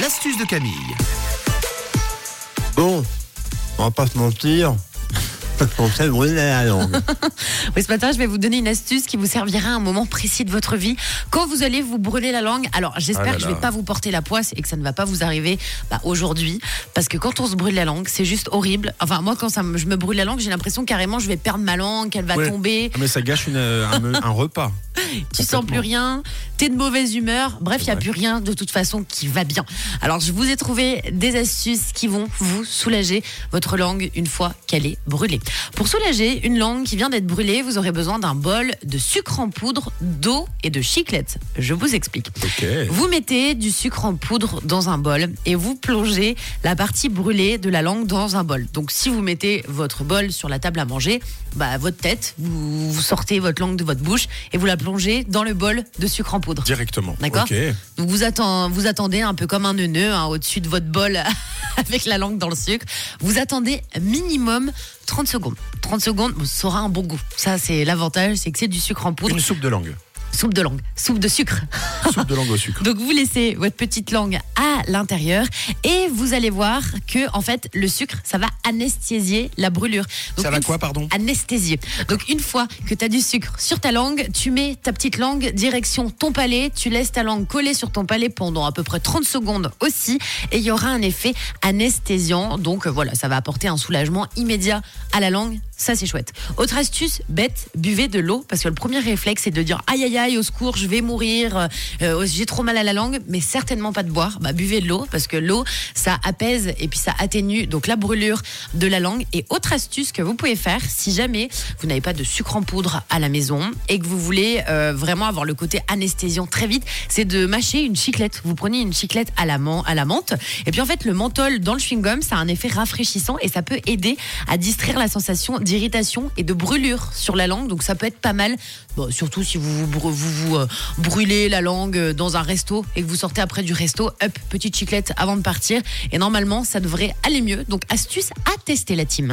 L'astuce de Camille. Bon, on va pas se mentir. On s'est brûlé la langue. Oui, ce matin, je vais vous donner une astuce qui vous servira à un moment précis de votre vie. Quand vous allez vous brûler la langue, alors j'espère Ah là que je là. vais pas vous porter la poisse et que ça ne va pas vous arriver bah, aujourd'hui. Parce que quand on se brûle la langue, c'est juste horrible. Enfin, moi, quand ça me- je me brûle la langue, j'ai l'impression carrément je vais perdre ma langue, qu'elle va Ouais. tomber. Ah, Mais ça gâche une, euh, un, me- un repas. Tu sens plus rien, t'es de mauvaise humeur, bref, il n'y a plus rien de toute façon qui va bien. Alors, je vous ai trouvé des astuces qui vont vous soulager votre langue une fois qu'elle est brûlée. Pour soulager une langue qui vient d'être brûlée, vous aurez besoin d'un bol de sucre en poudre, d'eau et de chiclette. Je vous explique. Vous mettez du sucre en poudre dans un bol et vous plongez la partie brûlée de la langue dans un bol. Donc si vous mettez votre bol sur la table à manger, bah votre tête, vous, vous sortez votre langue de votre bouche et vous la plongez dans le bol de sucre en poudre. Directement. D'accord. Donc vous, attend- vous attendez un peu comme un neuneu hein, au-dessus de votre bol avec la langue dans le sucre. Vous attendez minimum 30 secondes. 30 secondes, ça aura un bon goût. Ça, c'est l'avantage, c'est que c'est du sucre en poudre. Une soupe de langue. Soupe de langue, soupe de sucre. soupe de langue au sucre. Donc vous laissez votre petite langue à l'intérieur et vous allez voir que en fait le sucre ça va anesthésier la brûlure. Donc, Ça va quoi, pardon Anesthésier. Donc une fois que tu as du sucre sur ta langue, tu mets ta petite langue direction ton palais, tu laisses ta langue coller sur ton palais pendant à peu près 30 secondes aussi et il y aura un effet anesthésiant. Donc voilà, ça va apporter un soulagement immédiat à la langue. Ça c'est chouette. Autre astuce, bête, buvez de l'eau parce que le premier réflexe c'est de dire aïe aïe aïe au secours, je vais mourir, euh, euh, j'ai trop mal à la langue, mais certainement pas de boire. Bah buvez de l'eau parce que l'eau ça apaise et puis ça atténue donc la brûlure de la langue. Et autre astuce que vous pouvez faire si jamais vous n'avez pas de sucre en poudre à la maison et que vous voulez euh, vraiment avoir le côté anesthésiant très vite, c'est de mâcher une chiclette. Vous prenez une chiclette à la, men- à la menthe et puis en fait le menthol dans le chewing-gum ça a un effet rafraîchissant et ça peut aider à distraire la sensation d'irritation et de brûlure sur la langue. Donc ça peut être pas mal, surtout si vous vous, br- vous, vous, euh, brûlez la langue euh, dans un resto et que vous sortez après du resto, hop, petite chiclette avant de partir. Et normalement ça devrait aller mieux. Donc astuce à tester la team.